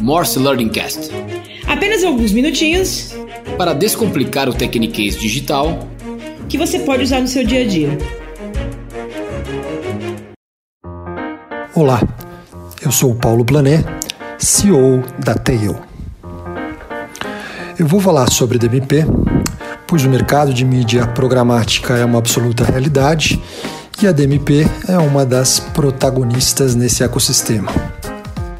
Morse Learning Cast. Apenas alguns minutinhos para descomplicar o Tecniquez digital que você pode usar no seu dia a dia. Olá, eu sou o Paulo Plané, CEO da Tail. Eu vou falar sobre DMP, pois o mercado de mídia programática é uma absoluta realidade e a DMP é uma das protagonistas nesse ecossistema.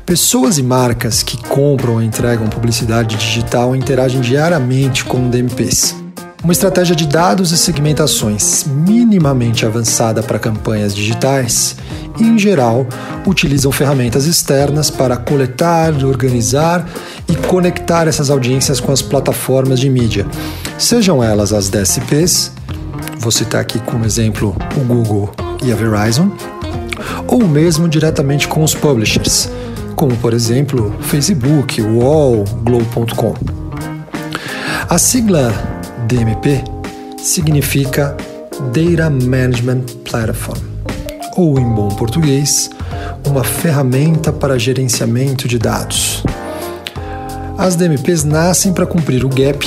Pessoas e marcas que compram ou entregam publicidade digital interagem diariamente com DMPs. Uma estratégia de dados e segmentações minimamente avançada para campanhas digitais, em geral, utilizam ferramentas externas para coletar, organizar e conectar essas audiências com as plataformas de mídia, sejam elas as DSPs, vou citar aqui como exemplo o Google e a Verizon, ou mesmo diretamente com os publishers, como por exemplo Facebook, UOL, Globo.com. A sigla DMP significa Data Management Platform, ou em bom português, uma ferramenta para gerenciamento de dados. As DMPs nascem para cumprir o gap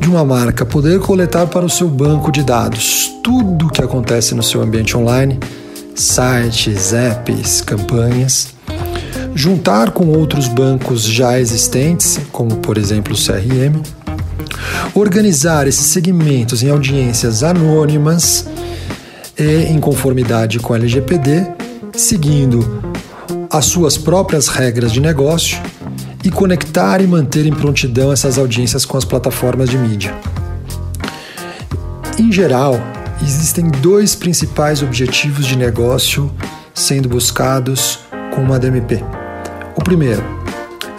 de uma marca poder coletar para o seu banco de dados tudo o que acontece no seu ambiente online, sites, apps, campanhas juntar com outros bancos já existentes, como por exemplo o CRM, organizar esses segmentos em audiências anônimas e em conformidade com a LGPD, seguindo as suas próprias regras de negócio e conectar e manter em prontidão essas audiências com as plataformas de mídia. Em geral, existem dois principais objetivos de negócio sendo buscados com uma DMP. O primeiro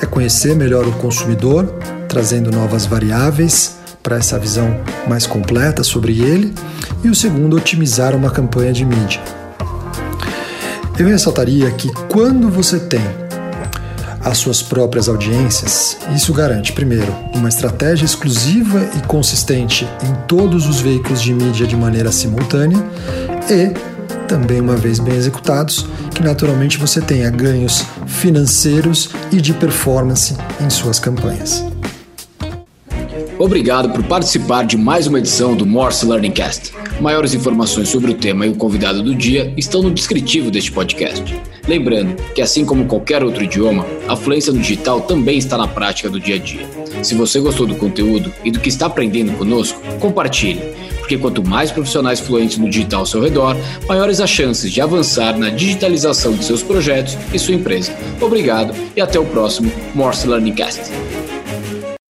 é conhecer melhor o consumidor, trazendo novas variáveis para essa visão mais completa sobre ele, e o segundo, otimizar uma campanha de mídia. Eu ressaltaria que quando você tem as suas próprias audiências, isso garante, primeiro, uma estratégia exclusiva e consistente em todos os veículos de mídia de maneira simultânea e, também uma vez bem executados, que naturalmente você tenha ganhos financeiros e de performance em suas campanhas. Obrigado por participar de mais uma edição do Morse Learning Cast. Maiores informações sobre o tema e o convidado do dia estão no descritivo deste podcast. Lembrando que, assim como qualquer outro idioma, a fluência no digital também está na prática do dia a dia. Se você gostou do conteúdo e do que está aprendendo conosco, compartilhe porque quanto mais profissionais fluentes no digital ao seu redor, maiores as chances de avançar na digitalização de seus projetos e sua empresa. Obrigado e até o próximo Morse Learning Cast.